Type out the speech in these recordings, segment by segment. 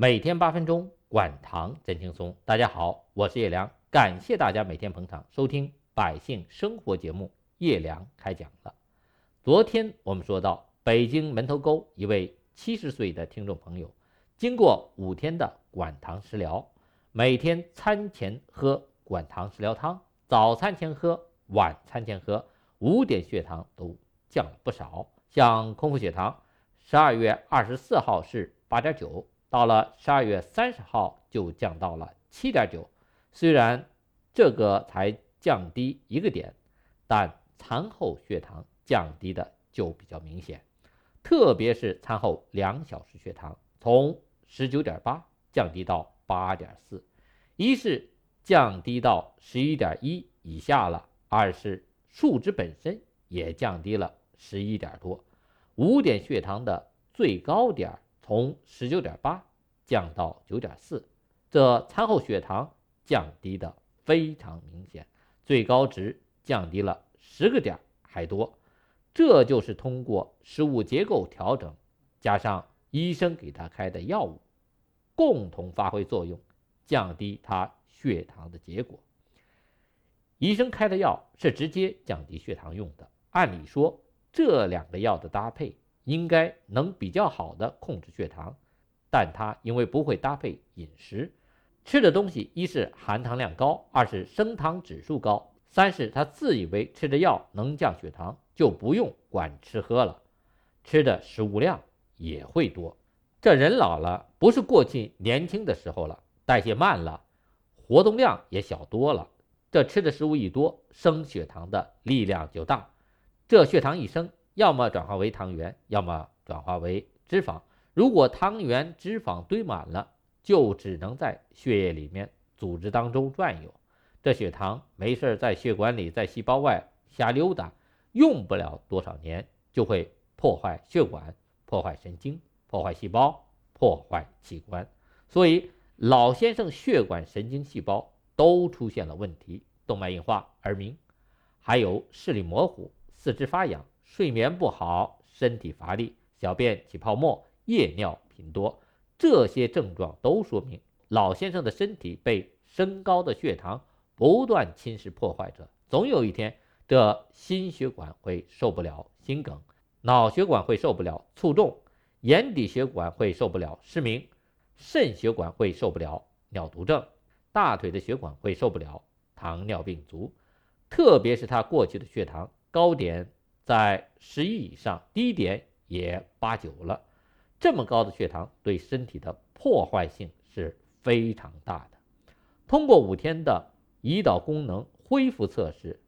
每天八分钟，管糖真轻松。大家好，我是叶良，感谢大家每天捧场收听《百姓生活》节目。叶良开讲了。昨天我们说到，北京门头沟一位七十岁的听众朋友，经过五天的管糖食疗，每天餐前喝管糖食疗汤，早餐前喝，晚餐前喝，五点血糖都降了不少。像空腹血糖，十二月二十四号是八点九。到了十二月三十号就降到了七点九，虽然这个才降低一个点，但餐后血糖降低的就比较明显，特别是餐后两小时血糖从十九点八降低到八点四，一是降低到十一点一以下了，二是数值本身也降低了十一点多，五点血糖的最高点。从十九点八降到九点四，这餐后血糖降低的非常明显，最高值降低了十个点还多。这就是通过食物结构调整，加上医生给他开的药物，共同发挥作用，降低他血糖的结果。医生开的药是直接降低血糖用的，按理说这两个药的搭配。应该能比较好的控制血糖，但他因为不会搭配饮食，吃的东西一是含糖量高，二是升糖指数高，三是他自以为吃的药能降血糖，就不用管吃喝了，吃的食物量也会多。这人老了，不是过去年轻的时候了，代谢慢了，活动量也小多了，这吃的食物一多，升血糖的力量就大，这血糖一升。要么转化为糖原，要么转化为脂肪。如果糖原、脂肪堆满了，就只能在血液里面、组织当中转悠。这血糖没事在血管里、在细胞外瞎溜达，用不了多少年就会破坏血管、破坏神经、破坏细胞、破坏器官。所以老先生血管、神经细胞都出现了问题，动脉硬化、耳鸣，还有视力模糊、四肢发痒。睡眠不好，身体乏力，小便起泡沫，夜尿频多，这些症状都说明老先生的身体被升高的血糖不断侵蚀破坏着。总有一天，这心血管会受不了心梗，脑血管会受不了卒中，眼底血管会受不了失明，肾血管会受不了尿毒症，大腿的血管会受不了糖尿病足。特别是他过去的血糖高点。在十一以上，低点也八九了。这么高的血糖对身体的破坏性是非常大的。通过五天的胰岛功能恢复测试，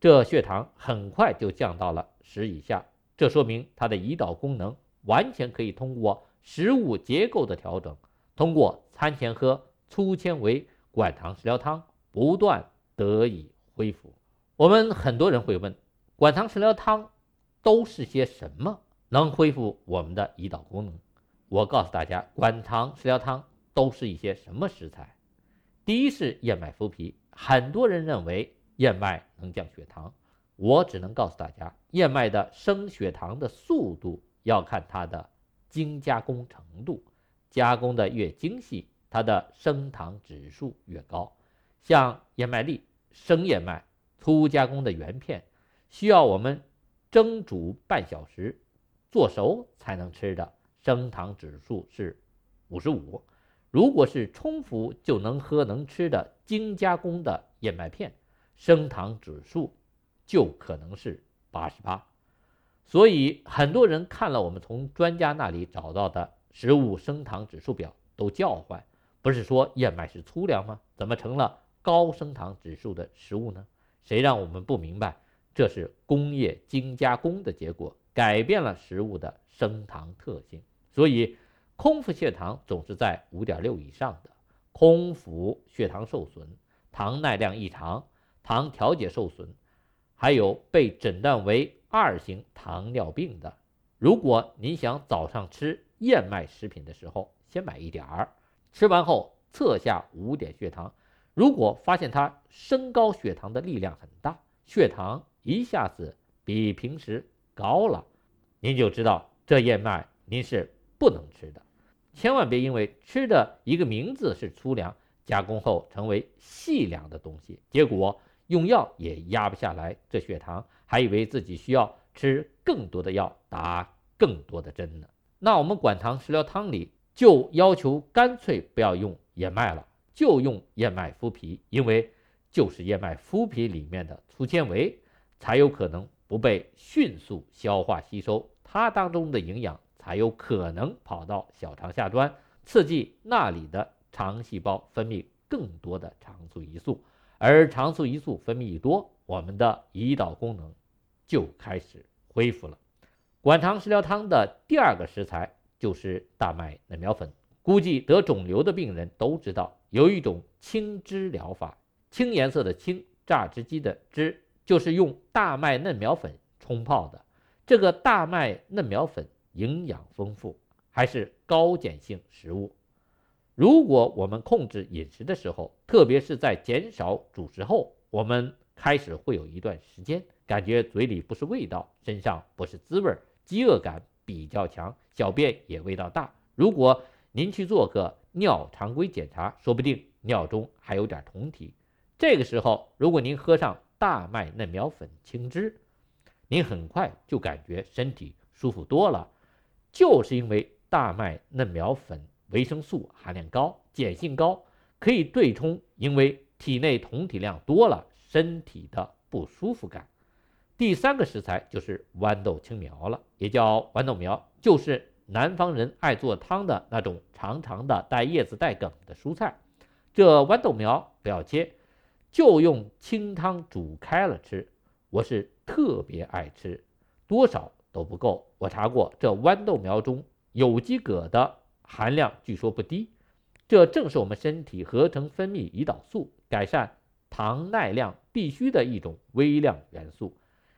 这血糖很快就降到了十以下。这说明他的胰岛功能完全可以通过食物结构的调整，通过餐前喝粗纤维管糖食疗汤，不断得以恢复。我们很多人会问。管糖食疗汤都是些什么？能恢复我们的胰岛功能？我告诉大家，管糖食疗汤都是一些什么食材？第一是燕麦麸皮，很多人认为燕麦能降血糖，我只能告诉大家，燕麦的升血糖的速度要看它的精加工程度，加工的越精细，它的升糖指数越高。像燕麦粒、生燕麦、粗加工的原片。需要我们蒸煮半小时，做熟才能吃的，升糖指数是五十五。如果是冲服就能喝能吃的精加工的燕麦片，升糖指数就可能是八十八。所以很多人看了我们从专家那里找到的食物升糖指数表都叫唤，不是说燕麦是粗粮吗？怎么成了高升糖指数的食物呢？谁让我们不明白？这是工业精加工的结果，改变了食物的升糖特性，所以空腹血糖总是在五点六以上的。空腹血糖受损、糖耐量异常、糖调节受损，还有被诊断为二型糖尿病的，如果您想早上吃燕麦食品的时候先买一点儿，吃完后测下五点血糖，如果发现它升高血糖的力量很大，血糖。一下子比平时高了，您就知道这燕麦您是不能吃的。千万别因为吃的一个名字是粗粮，加工后成为细粮的东西，结果用药也压不下来这血糖，还以为自己需要吃更多的药，打更多的针呢。那我们管糖食疗汤里就要求干脆不要用燕麦了，就用燕麦麸皮，因为就是燕麦麸皮里面的粗纤维才有可能不被迅速消化吸收，它当中的营养才有可能跑到小肠下端，刺激那里的肠细胞分泌更多的肠促胰素，而肠促胰素分泌一多，我们的胰岛功能就开始恢复了。管糖食疗汤的第二个食材就是大麦嫩苗粉。估计得肿瘤的病人都知道，有一种青汁疗法，青颜色的青，榨汁机的汁，就是用大麦嫩苗粉冲泡的。这个大麦嫩苗粉营养丰富，还是高碱性食物。如果我们控制饮食的时候，特别是在减少主食后，我们开始会有一段时间感觉嘴里不是味道，身上不是滋味。饥饿感比较强，小便也味道大。如果您去做个尿常规检查，说不定尿中还有点酮体。这个时候，如果您喝上大麦嫩苗粉青汁，您很快就感觉身体舒服多了。就是因为大麦嫩苗粉维生素含量高，碱性高，可以对冲因为体内酮体量多了身体的不舒服感。第三个食材就是豌豆青苗了，也叫豌豆苗，就是南方人爱做汤的那种长长的带叶子带梗的蔬菜。这豌豆苗不要切，就用清汤煮开了吃。我是特别爱吃，多少都不够。我查过，这豌豆苗中有机铬的含量据说不低，这正是我们身体合成分泌胰岛素、改善糖耐量必须的一种微量元素。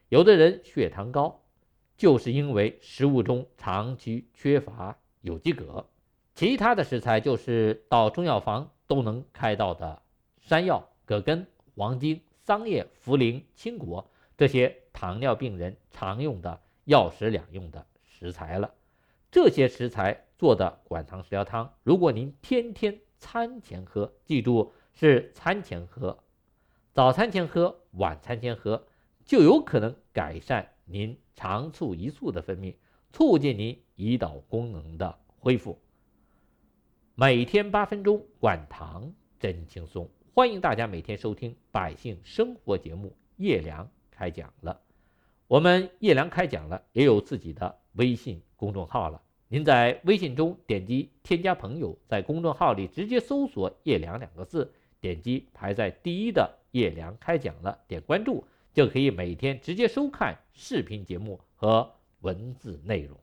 有的人血糖高，就是因为食物中长期缺乏有机铬。其他的食材就是到中药房都能开到的山药、葛根、黄精、桑叶、茯苓、青果这些糖尿病人常用的药食两用的食材了。这些食材做的管糖食疗汤，如果您天天餐前喝，记住是餐前喝，早餐前喝，晚餐前喝。就有可能改善您肠促胰素的分泌，促进您胰岛功能的恢复。每天八分钟，管糖真轻松。欢迎大家每天收听《百姓生活》节目，叶良开讲了。我们叶良开讲了，也有自己的微信公众号了。您在微信中点击添加朋友，在公众号里直接搜索“叶良”两个字，点击排在第一的“叶良开讲了”，点关注。就可以每天直接收看视频节目和文字内容。